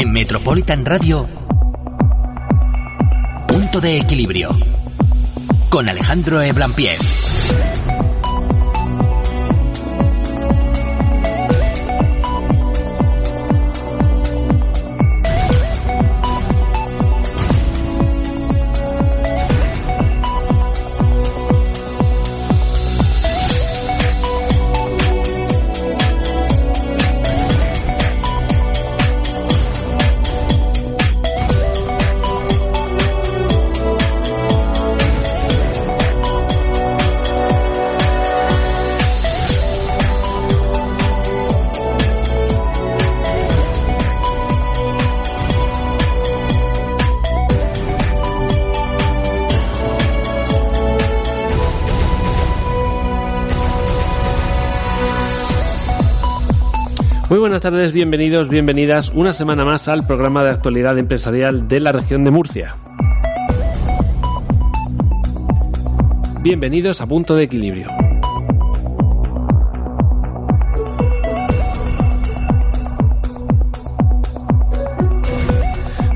En Metropolitan Radio, Punto de Equilibrio, con Alejandro Eblampier. Buenas tardes, bienvenidos, bienvenidas una semana más al programa de actualidad empresarial de la región de Murcia. Bienvenidos a Punto de Equilibrio.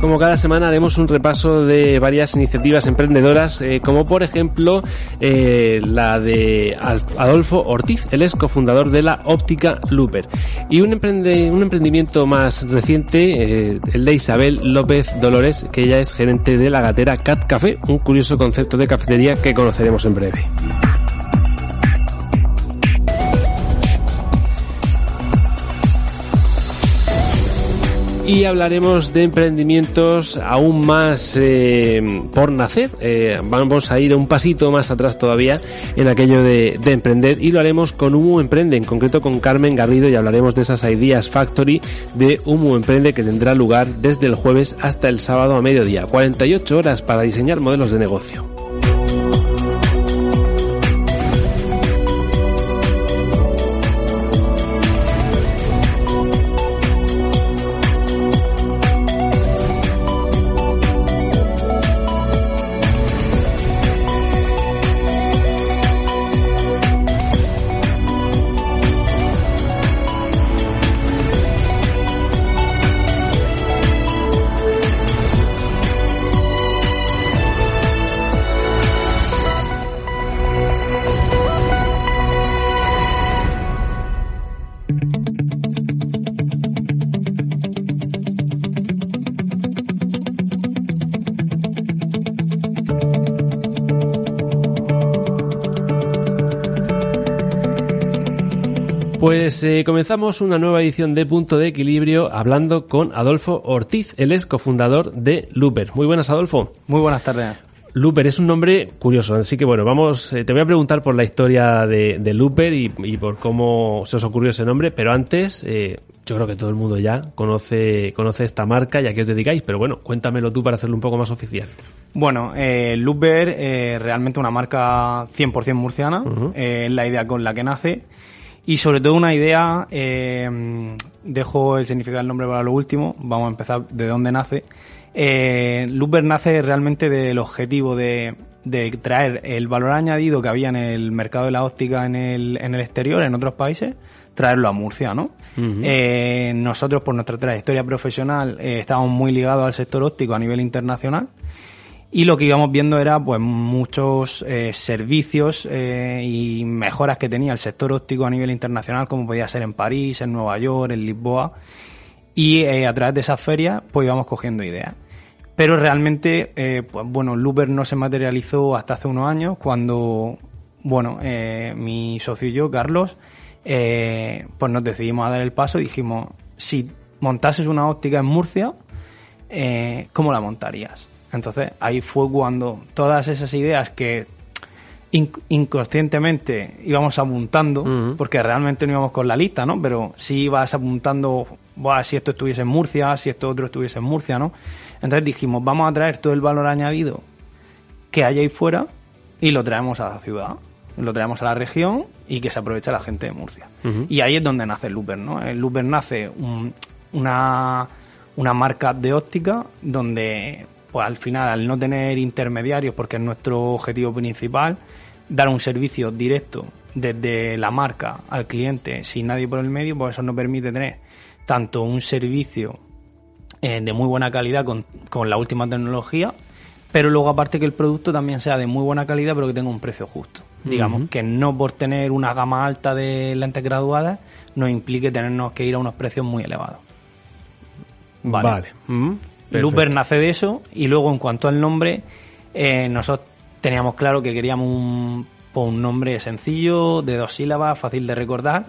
Como cada semana haremos un repaso de varias iniciativas emprendedoras, eh, como por ejemplo eh, la de Adolfo Ortiz, el ex cofundador de la óptica Looper. Y un emprendimiento más reciente, eh, el de Isabel López Dolores, que ella es gerente de la gatera Cat Café, un curioso concepto de cafetería que conoceremos en breve. Y hablaremos de emprendimientos aún más eh, por nacer. Eh, vamos a ir un pasito más atrás todavía en aquello de, de, emprender y lo haremos con Humo Emprende, en concreto con Carmen Garrido y hablaremos de esas Ideas Factory de Humo Emprende que tendrá lugar desde el jueves hasta el sábado a mediodía. 48 horas para diseñar modelos de negocio. Eh, comenzamos una nueva edición de Punto de Equilibrio hablando con Adolfo Ortiz, el ex cofundador de Looper. Muy buenas, Adolfo. Muy buenas tardes. Looper es un nombre curioso, así que bueno, vamos, eh, te voy a preguntar por la historia de, de Looper y, y, por cómo se os ocurrió ese nombre, pero antes, eh, yo creo que todo el mundo ya conoce, conoce esta marca y a qué os dedicáis, pero bueno, cuéntamelo tú para hacerlo un poco más oficial. Bueno, eh, Looper es realmente una marca 100% murciana, uh -huh. es la idea con la que nace y sobre todo una idea, eh, dejo el significado del nombre para lo último, vamos a empezar de dónde nace. Eh, Looper nace realmente del objetivo de, de, traer el valor añadido que había en el mercado de la óptica en el, en el exterior, en otros países, traerlo a Murcia, ¿no? Uh -huh. eh, nosotros, por nuestra trayectoria profesional, eh, estábamos muy ligados al sector óptico a nivel internacional y lo que íbamos viendo era pues muchos eh, servicios eh, y mejoras que tenía el sector óptico a nivel internacional, como podía ser en París, en Nueva York, en Lisboa. Y eh, a través de esas ferias pues íbamos cogiendo ideas. Pero realmente, pues bueno, Looper no se materializó hasta hace unos años, cuando, bueno, mi socio y yo, Carlos, pues nos decidimos a dar el paso y dijimos, si montases una óptica en Murcia, ¿cómo la montarías? Entonces ahí fue cuando todas esas ideas que inconscientemente íbamos apuntando, uh -huh. porque realmente no íbamos con la lista, ¿no? Pero sí ibas apuntando, Buah, si esto estuviese en Murcia, si esto otro estuviese en Murcia, ¿no? Entonces dijimos, vamos a traer todo el valor añadido que hay ahí fuera y lo traemos a la ciudad, lo traemos a la región y que se aproveche la gente de Murcia. Uh -huh. Y ahí es donde nace el Looper, ¿no? El Looper nace un, una, una marca de óptica donde pues al final, al no tener intermediarios, porque es nuestro objetivo principal, dar un servicio directo desde la marca al cliente sin nadie por el medio, pues eso nos permite tener tanto un servicio eh, de muy buena calidad con, con la última tecnología, pero luego aparte que el producto también sea de muy buena calidad, pero que tenga un precio justo. Digamos, que no por tener una gama alta de lentes graduadas nos implique tenernos que ir a unos precios muy elevados. Vale. Mm, Looper nace de eso y luego en cuanto al nombre, eh, nosotros teníamos claro que queríamos un, pues, un nombre sencillo, de dos sílabas, fácil de recordar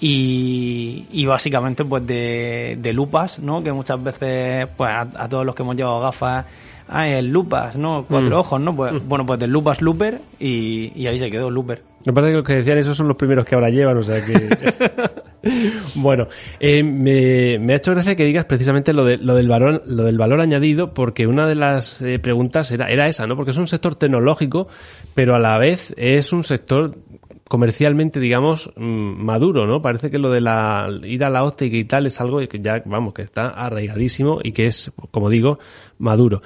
y, y básicamente pues de, de lupas, ¿no? Que muchas veces pues a, a todos los que hemos llevado gafas ah, el Lupas, ¿no? Cuatro Mm. ojos, ¿no? Pues, Bueno, pues del Lupas Looper y, y ahí se quedó Looper. Lo que pasa es que los que decían eso son los primeros que ahora llevan, o sea que... bueno, eh, me, ha hecho gracia que digas precisamente lo, de, lo, del, valor, lo del valor añadido, porque una de las eh, preguntas era, era esa, ¿no? Porque es un sector tecnológico, pero a la vez es un sector comercialmente, digamos, mm, maduro, ¿no? Parece que lo de la ir a la óptica y tal es algo que ya, vamos, que está arraigadísimo y que es, como digo, maduro.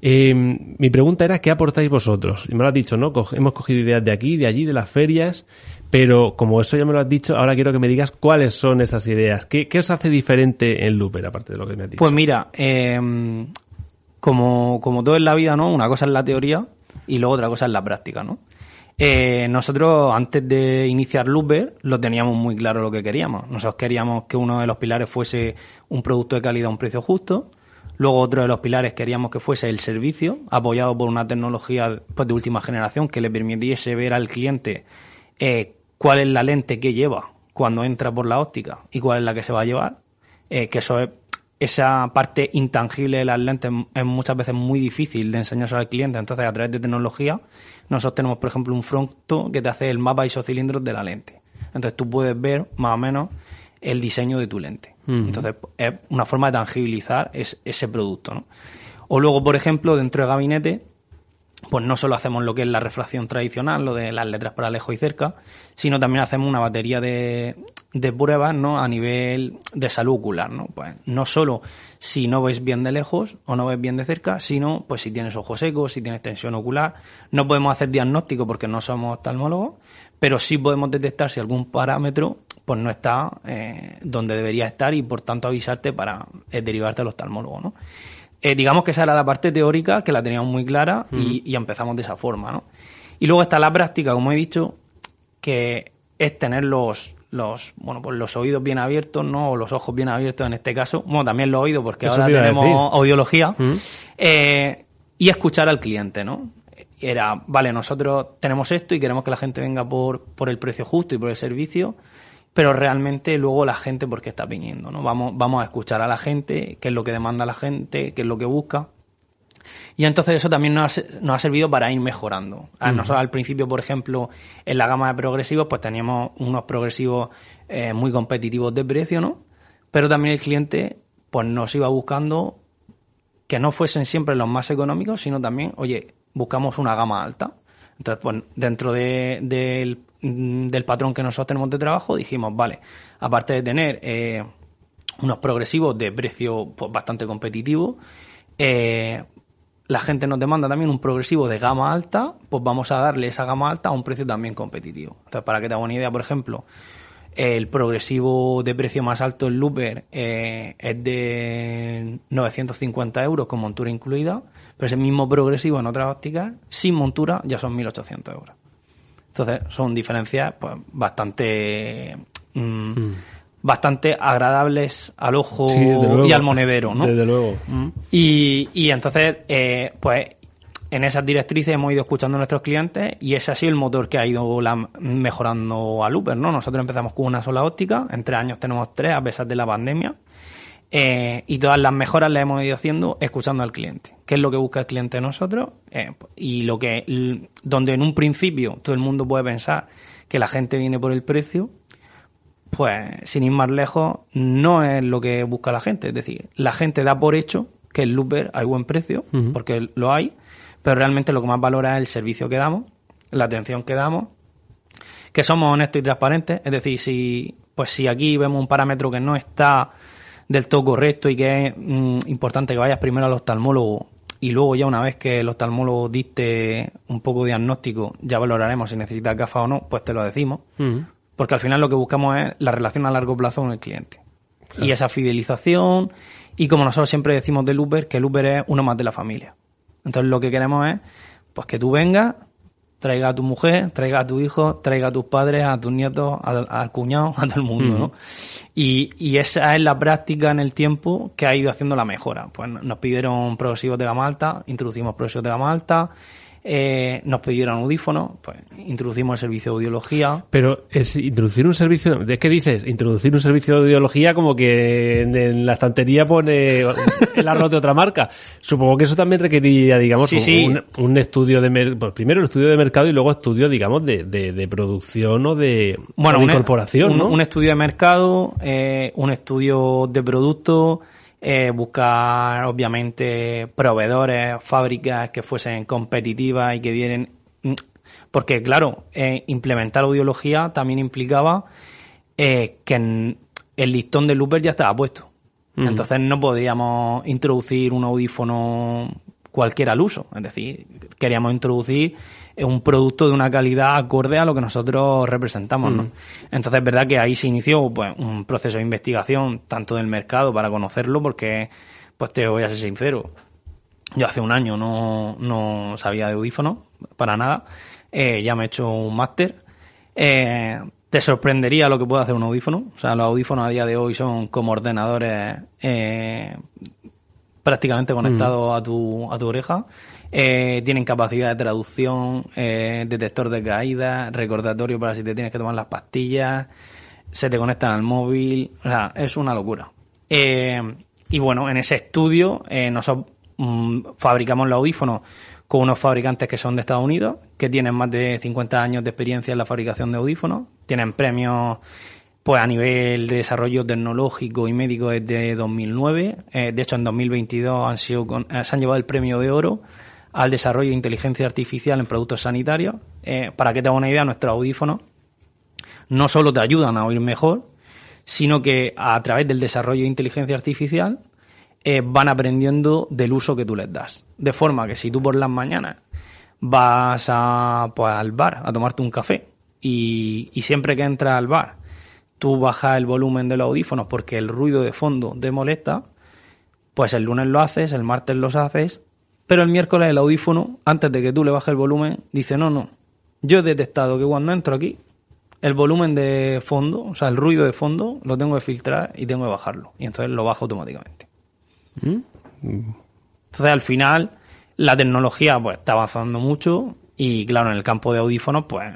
Eh, mi pregunta era, ¿qué aportáis vosotros? Y me lo has dicho, ¿no? Hemos cogido ideas de aquí, de allí, de las ferias, pero como eso ya me lo has dicho, ahora quiero que me digas cuáles son esas ideas. ¿Qué, qué os hace diferente en Looper, aparte de lo que me has dicho? Pues mira, eh, como, como todo en la vida, ¿no? Una cosa es la teoría y luego otra cosa es la práctica, ¿no? Eh, nosotros antes de iniciar Looper lo teníamos muy claro lo que queríamos. Nosotros queríamos que uno de los pilares fuese un producto de calidad a un precio justo. Luego otro de los pilares queríamos que fuese el servicio, apoyado por una tecnología pues, de última generación que le permitiese ver al cliente eh, cuál es la lente que lleva cuando entra por la óptica y cuál es la que se va a llevar. Eh, que eso es esa parte intangible de las lentes es muchas veces muy difícil de enseñarse al cliente. Entonces, a través de tecnología, nosotros tenemos, por ejemplo, un fronto que te hace el mapa isocilindros de la lente. Entonces, tú puedes ver más o menos el diseño de tu lente. Entonces, es una forma de tangibilizar es- ese producto. ¿no? O luego, por ejemplo, dentro de gabinete, pues no solo hacemos lo que es la refracción tradicional, lo de las letras para lejos y cerca, sino también hacemos una batería de, de pruebas ¿no? a nivel de salud ocular. ¿no? Pues no solo si no ves bien de lejos o no ves bien de cerca, sino pues si tienes ojos secos, si tienes tensión ocular. No podemos hacer diagnóstico porque no somos oftalmólogos, pero sí podemos detectar si algún parámetro pues no está eh, donde debería estar y por tanto avisarte para eh, derivarte al oftalmólogo. ¿no? Eh, digamos que esa era la parte teórica, que la teníamos muy clara y, y empezamos de esa forma, ¿no? Y luego está la práctica, como he dicho, que es tener los, los, bueno, pues los oídos bien abiertos, ¿no? O los ojos bien abiertos en este caso. Bueno, también los oídos, porque Eso ahora tenemos decir. audiología. Mm. Eh, y escuchar al cliente, ¿no? Era, vale, nosotros tenemos esto y queremos que la gente venga por, por el precio justo y por el servicio, pero realmente luego la gente por qué está viniendo, ¿no? Vamos, vamos a escuchar a la gente, qué es lo que demanda la gente, qué es lo que busca. Y entonces eso también nos ha, nos ha servido para ir mejorando. A nosotros al principio, por ejemplo, en la gama de progresivos, pues teníamos unos progresivos eh, muy competitivos de precio, ¿no? Pero también el cliente, pues nos iba buscando que no fuesen siempre los más económicos, sino también, oye, buscamos una gama alta. Entonces, pues dentro de- del, mm, del patrón que nosotros tenemos de trabajo, dijimos, vale, aparte de tener eh, unos progresivos de precio pues, bastante competitivo, eh, la gente nos demanda también un progresivo de gama alta, pues vamos a darle esa gama alta a un precio también competitivo. Entonces, para que te haga una idea, por ejemplo, el progresivo de precio más alto en Looper eh, es de 950 euros con montura incluida, pero ese mismo progresivo en otras ópticas, sin montura, ya son 1800 euros. Entonces, son diferencias pues, bastante mm, bastante agradables al ojo Sí, y al monedero, ¿no? Desde luego. Y, y entonces, eh, pues en esas directrices hemos ido escuchando a nuestros clientes y ese ha sido el motor que ha ido la- mejorando a Looper, ¿no? Nosotros empezamos con una sola óptica, en tres años tenemos tres a pesar de la pandemia. Eh, y todas las mejoras las hemos ido haciendo escuchando al cliente. ¿Qué es lo que busca el cliente de nosotros? Eh, y lo que, donde en un principio todo el mundo puede pensar que la gente viene por el precio, pues sin ir más lejos, no es lo que busca la gente. Es decir, la gente da por hecho que el Looper hay buen precio, porque lo hay, pero realmente lo que más valora es el servicio que damos, la atención que damos, que somos honestos y transparentes. Es decir, si, pues si aquí vemos un parámetro que no está del todo correcto y que es mm, importante que vayas primero al oftalmólogo y luego ya una vez que el oftalmólogo diste un poco de diagnóstico, ya valoraremos si necesitas gafas o no, pues te lo decimos. Porque al final lo que buscamos es la relación a largo plazo con el cliente. Y esa fidelización Y como nosotros siempre decimos de Looper, que Looper es uno más de la familia. Entonces lo que queremos es pues que tú vengas, traiga a tu mujer, traiga a tu hijo, traiga a tus padres, a tus nietos, al, cuñado, a todo el mundo, ¿no? Y, y, esa es la práctica en el tiempo que ha ido haciendo la mejora. Pues nos pidieron progresivos de gama alta, introducimos progresivos de gama alta, eh, nos pidieron audífonos, pues introducimos el servicio de audiología. Pero es introducir un servicio, ¿de qué dices? Introducir un servicio de audiología como que en, la estantería pone el arroz de otra marca. Supongo que eso también requeriría, digamos, Un, estudio de, pues primero el estudio de mercado y luego estudio, digamos, de, de, producción o de, bueno, incorporación, un, ¿no? Un estudio de mercado, eh, un estudio de producto, eh, buscar obviamente proveedores, fábricas que fuesen competitivas y que dieran... Mm, porque claro, eh, implementar audiología también implicaba eh, que el listón de Looper ya estaba puesto. Entonces no podíamos introducir un audífono cualquiera al uso. Es decir, queríamos introducir un producto de una calidad acorde a lo que nosotros representamos, ¿no? Mm. Entonces es verdad que ahí se inició pues un proceso de investigación tanto del mercado para conocerlo porque pues te voy a ser sincero, yo hace un año no, no sabía de audífonos para nada, eh, ya me he hecho un máster. Eh, te sorprendería lo que puede hacer un audífono. O sea, los audífonos a día de hoy son como ordenadores eh, prácticamente conectados mm. a, tu, a tu oreja. Eh, tienen capacidad de traducción, eh, detector de caídas, recordatorio para si te tienes que tomar las pastillas, se te conectan al móvil, o sea, es una locura. Eh, y bueno, en ese estudio nosotros mm, fabricamos los audífonos con unos fabricantes que son de Estados Unidos, que tienen más de 50 años de experiencia en la fabricación de audífonos, tienen premios pues a nivel de desarrollo tecnológico y médico desde 2009. de hecho, en 2022 han sido se han llevado el premio de oro al desarrollo de inteligencia artificial en productos sanitarios. Eh, para que te haga una idea, nuestros audífonos no solo te ayudan a oír mejor, sino que a través del desarrollo de inteligencia artificial eh, van aprendiendo del uso que tú les das. De forma que si tú por las mañanas vas a, pues, al bar a tomarte un café y, y siempre que entras al bar tú bajas el volumen de los audífonos porque el ruido de fondo te molesta, pues el lunes lo haces, el martes los haces pero el miércoles el audífono, antes de que tú le bajes el volumen, dice, no, no, yo he detectado que cuando entro aquí, el volumen de fondo, o sea, el ruido de fondo, lo tengo que filtrar y tengo que bajarlo. Y entonces lo bajo automáticamente. ¿Mm? Entonces, al final, la tecnología pues está avanzando mucho y, claro, en el campo de audífonos, pues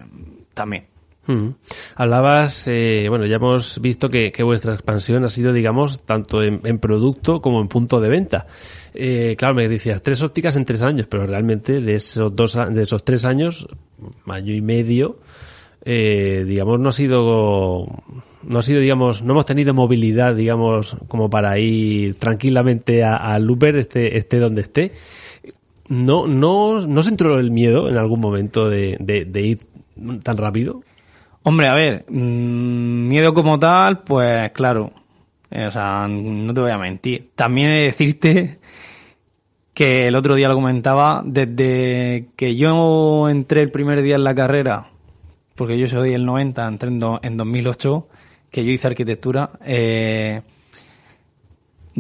también. Mm. Hablabas, eh, bueno, ya hemos visto que, vuestra expansión ha sido, digamos, tanto en, producto como en punto de venta. Eh, claro, me decías tres ópticas en tres años, pero realmente de esos dos, de esos tres años, año y medio, eh, digamos, no ha sido, no ha sido, digamos, no hemos tenido movilidad, digamos, como para ir tranquilamente al Looper, esté, esté donde esté. No, no, no se entró el miedo en algún momento de, de ir tan rápido. Hombre, a ver, mm, miedo como tal, pues claro, eh, o sea, no te voy a mentir. También he de decirte que el otro día lo comentaba, desde que yo entré el primer día en la carrera, porque yo soy el 90, entré en, en 2008, que yo hice arquitectura, eh,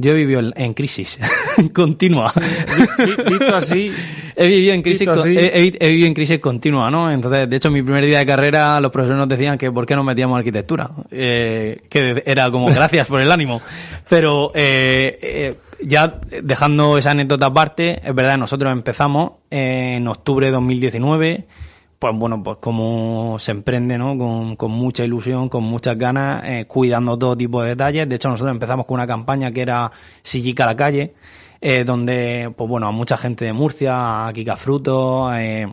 yo he vivido en crisis continua. Visto así. He vivido en crisis, he, vivido en crisis continua, ¿no? Entonces, de hecho, mi primer día de carrera, los profesores nos decían que por qué no metíamos arquitectura. Eh, que era como gracias por el ánimo. Pero, eh, eh, ya dejando esa anécdota aparte, es verdad, nosotros empezamos en octubre de 2019 pues bueno, pues como se emprende, ¿no? Con, con mucha ilusión, con muchas ganas, eh, cuidando todo tipo de detalles. De hecho, nosotros empezamos con una campaña que era Sillica a la calle, eh, donde, pues bueno, a mucha gente de Murcia, a Kika Fruto, eh,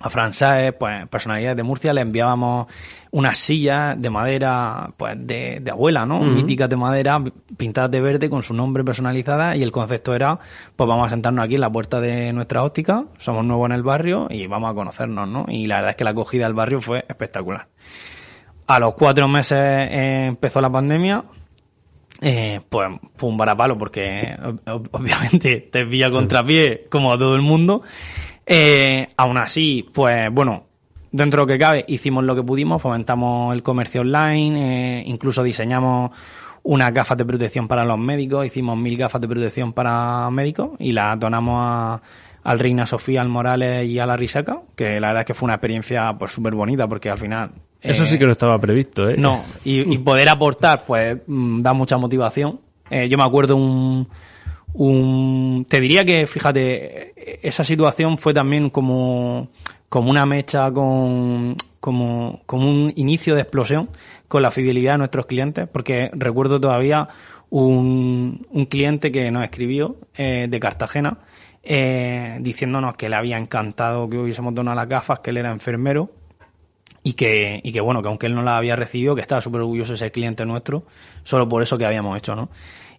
a Frances, pues personalidades de Murcia, le enviábamos unas sillas de madera, pues de, de abuela, ¿no? Míticas de madera, pintadas de verde con su nombre personalizada y el concepto era, pues vamos a sentarnos aquí en la puerta de nuestra óptica, somos nuevos en el barrio y vamos a conocernos, ¿no? Y la verdad es que la acogida del barrio fue espectacular. A los cuatro meses eh, empezó la pandemia, eh, pues fue un varapalo porque obviamente te pilla contrapié como a todo el mundo. Eh, aún así, pues bueno, dentro de lo que cabe, hicimos lo que pudimos, fomentamos el comercio online, eh, incluso diseñamos unas gafas de protección para los médicos, hicimos mil gafas de protección para médicos y las donamos a, al Reina Sofía, al Morales y a la Risaca, que la verdad es que fue una experiencia pues súper bonita porque al final... Eso sí eh, que no estaba previsto, ¿eh? No, y, y poder aportar pues mm, da mucha motivación. Eh, yo me acuerdo un, un... Te diría que, fíjate, esa situación fue también como, como una mecha con... Como, como un inicio de explosión con la fidelidad de nuestros clientes, porque recuerdo todavía un, un cliente que nos escribió eh, de Cartagena eh, diciéndonos que le había encantado que hubiésemos donado las gafas, que él era enfermero y que, y que bueno, que aunque él no las había recibido, que estaba súper orgulloso de ser cliente nuestro, solo por eso que habíamos hecho, ¿no?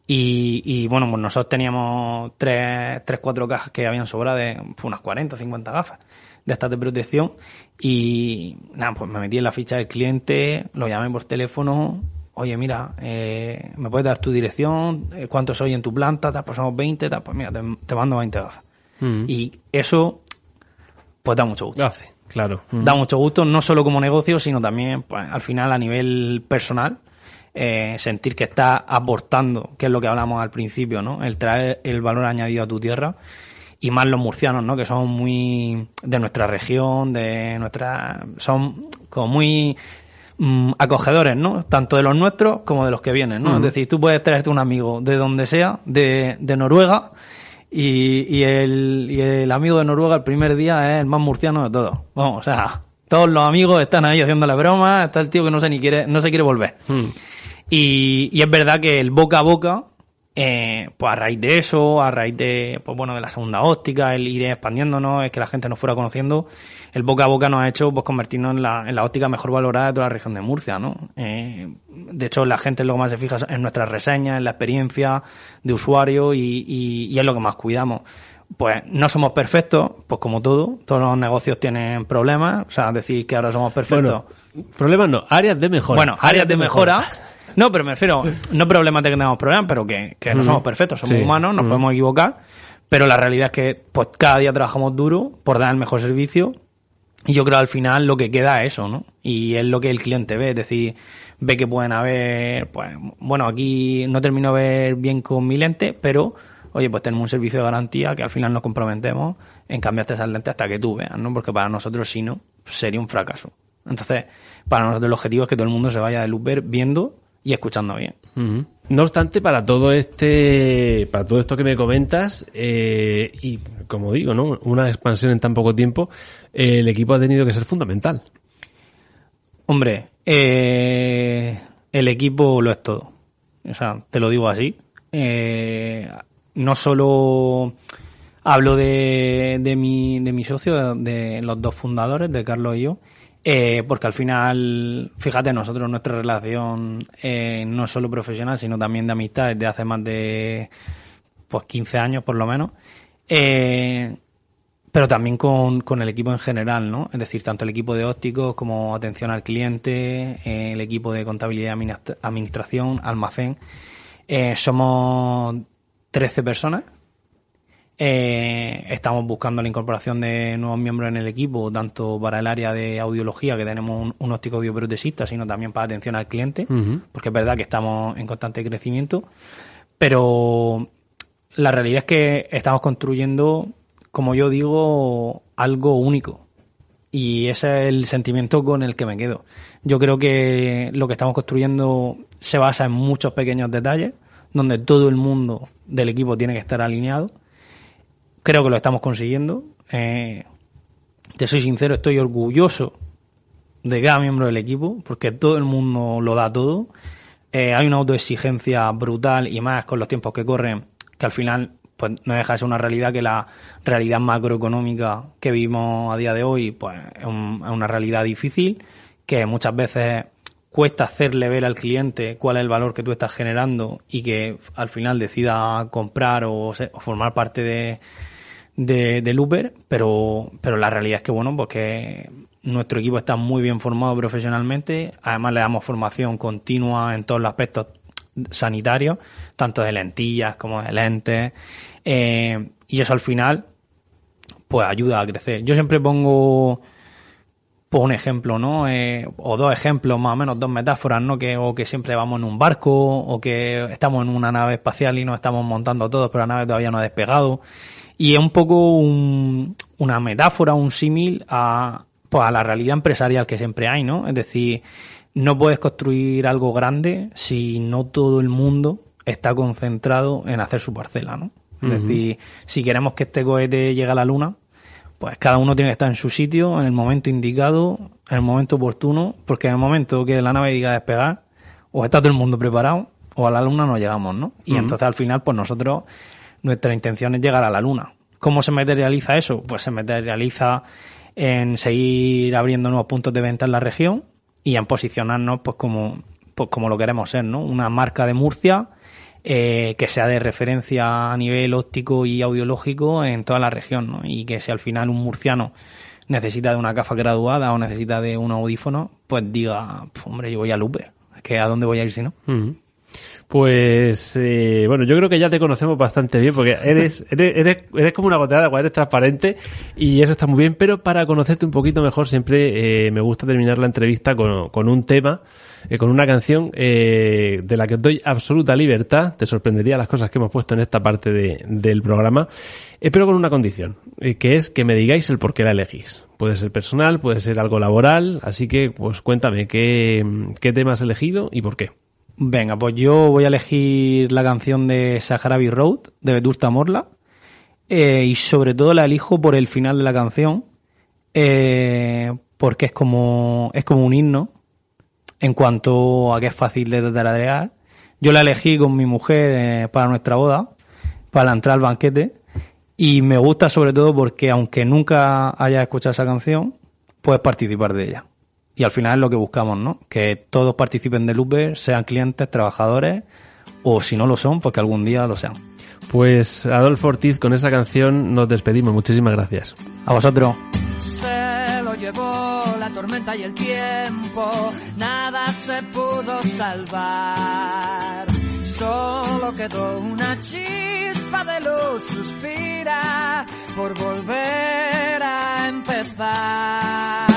Y, y bueno, pues nosotros teníamos tres, tres, cuatro cajas que habían sobrado de pues, unas 40, 50 gafas de estas de protección y nada, pues me metí en la ficha del cliente, lo llamé por teléfono, oye, mira, eh, ¿me puedes dar tu dirección? Eh, ¿Cuántos soy en tu planta? Pues somos 20, tal, pues mira, te, te mando 20 gafas. Mm. Y eso, pues da mucho gusto. Hace, claro. Mm. Da mucho gusto, no solo como negocio, sino también, pues al final a nivel personal, eh, sentir que estás aportando, que es lo que hablamos al principio, ¿no? El traer el valor añadido a tu tierra y más los murcianos, ¿no? Que son muy de nuestra región, de nuestra, son como muy mm, acogedores, ¿no? Tanto de los nuestros como de los que vienen, ¿no? Es decir, tú puedes traerte un amigo de donde sea, de, de Noruega, y, y, el, y el amigo de Noruega el primer día es el más murciano de todos. Vamos, o sea, todos los amigos están ahí haciéndole bromas, está el tío que no se ni quiere, no se quiere volver. Mm. Y, y es verdad que el boca a boca, eh, pues a raíz de eso, a raíz de, pues bueno, de la segunda óptica, el ir expandiéndonos, es que la gente nos fuera conociendo, el boca a boca nos ha hecho pues convertirnos en la, en la óptica mejor valorada de toda la región de Murcia, ¿no? Eh, de hecho, la gente lo que más se fija en nuestras reseñas, en la experiencia de usuario y, y, y es lo que más cuidamos. Pues no somos perfectos, pues como todo, todos los negocios tienen problemas, o sea, decir que ahora somos perfectos. Bueno, problemas no, áreas de mejora. Bueno, áreas de mejora. No, pero me refiero, no problemas de que tengamos problemas, pero que, que no somos perfectos, somos Sí. humanos, nos podemos equivocar, pero la realidad es que pues cada día trabajamos duro por dar el mejor servicio y yo creo al final lo que queda es eso, ¿no? Y es lo que el cliente ve, es decir, ve que pueden haber, pues, bueno, aquí no termino de ver bien con mi lente, pero, oye, pues tenemos un servicio de garantía que al final nos comprometemos en cambiarte esas lentes hasta que tú veas, ¿no? Porque para nosotros, si no, sería un fracaso. Entonces, para nosotros el objetivo es que todo el mundo se vaya de Uber viendo y escuchando bien. No obstante, para todo este, para todo esto que me comentas, eh, y como digo, ¿no? Una expansión en tan poco tiempo, eh, el equipo ha tenido que ser fundamental. Hombre, eh, el equipo lo es todo. O sea, te lo digo así. Eh, no solo hablo de, de, mi, de mi socio, de los dos fundadores, de Carlos y yo, eh, porque al final, fíjate, nosotros nuestra relación eh, no solo profesional, sino también de amistad desde hace más de pues 15 años por lo menos. Eh, pero también con, con el equipo en general, ¿no? Es decir, tanto el equipo de ópticos como atención al cliente, eh, el equipo de contabilidad administración, almacén. Somos 13 personas. Eh, estamos buscando la incorporación de nuevos miembros en el equipo, tanto para el área de audiología, que tenemos un, un óptico audioprotesista, sino también para atención al cliente, porque es verdad que estamos en constante crecimiento. Pero la realidad es que estamos construyendo, como yo digo, algo único. Y ese es el sentimiento con el que me quedo. Yo creo que lo que estamos construyendo se basa en muchos pequeños detalles, donde todo el mundo del equipo tiene que estar alineado. Creo que lo estamos consiguiendo. Eh, te soy sincero, estoy orgulloso de cada miembro del equipo, porque todo el mundo lo da todo. Eh, hay una autoexigencia brutal y más con los tiempos que corren, que al final pues no deja de ser una realidad que la realidad macroeconómica que vivimos a día de hoy pues es, un- una realidad difícil, que muchas veces cuesta hacerle ver al cliente cuál es el valor que tú estás generando y que al final decida comprar o, o formar parte de, de, del pero, pero la realidad es que, bueno, pues que nuestro equipo está muy bien formado profesionalmente, además le damos formación continua en todos los aspectos sanitarios, tanto de lentillas como de lentes, eh, y eso al final, pues ayuda a crecer. Yo siempre pongo por un ejemplo, ¿no? Eh, o dos ejemplos, más o menos, dos metáforas, ¿no? Que, o que siempre vamos en un barco, o que estamos en una nave espacial y nos estamos montando todos, pero la nave todavía no ha despegado. Y es un poco una metáfora, un símil a, pues, a la realidad empresarial que siempre hay, ¿no? Es decir, no puedes construir algo grande si no todo el mundo está concentrado en hacer su parcela, ¿no? Es decir, si queremos que este cohete llegue a la luna, pues cada uno tiene que estar en su sitio, en el momento indicado, en el momento oportuno, porque en el momento que la nave diga despegar, o está todo el mundo preparado, o a la luna no llegamos, ¿no? Y entonces al final, pues nosotros, nuestra intención es llegar a la luna. ¿Cómo se materializa eso? Pues se materializa en seguir abriendo nuevos puntos de venta en la región y en posicionarnos pues como, pues como lo queremos ser, ¿no? Una marca de Murcia eh, que sea de referencia a nivel óptico y audiológico en toda la región, ¿no? Y que si al final un murciano necesita de una gafa graduada o necesita de un audífono, pues diga, hombre, yo voy a Luper, que a dónde voy a ir si no. Pues eh, bueno, yo creo que ya te conocemos bastante bien porque eres, eres, eres, como una gotera de agua, eres transparente y eso está muy bien, pero para conocerte un poquito mejor siempre eh, me gusta terminar la entrevista con, con un tema, eh, con una canción eh, de la que os doy absoluta libertad, te sorprendería las cosas que hemos puesto en esta parte de, del programa, eh, pero con una condición, eh, que es que me digáis el por qué la elegís. Puede ser personal, puede ser algo laboral, así que pues cuéntame qué, qué tema has elegido y por qué. Venga, pues yo voy a elegir la canción de Saharabi Road, de Vetusta Morla, eh, y sobre todo la elijo por el final de la canción, eh, porque es como, es como un himno en cuanto a que es fácil de tararear. Yo la elegí con mi mujer eh, para nuestra boda, para entrar al banquete, y me gusta sobre todo porque aunque nunca haya escuchado esa canción, puedes participar de ella. Y al final es lo que buscamos, ¿no? Que todos participen del Uber, sean clientes, trabajadores, o si no lo son, pues que algún día lo sean. Pues Adolfo Ortiz, con esa canción nos despedimos. Muchísimas gracias. A vosotros. Se lo llevó la tormenta y el tiempo, nada se pudo salvar. Solo quedó una chispa de luz, suspira por volver a empezar.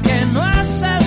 Que no es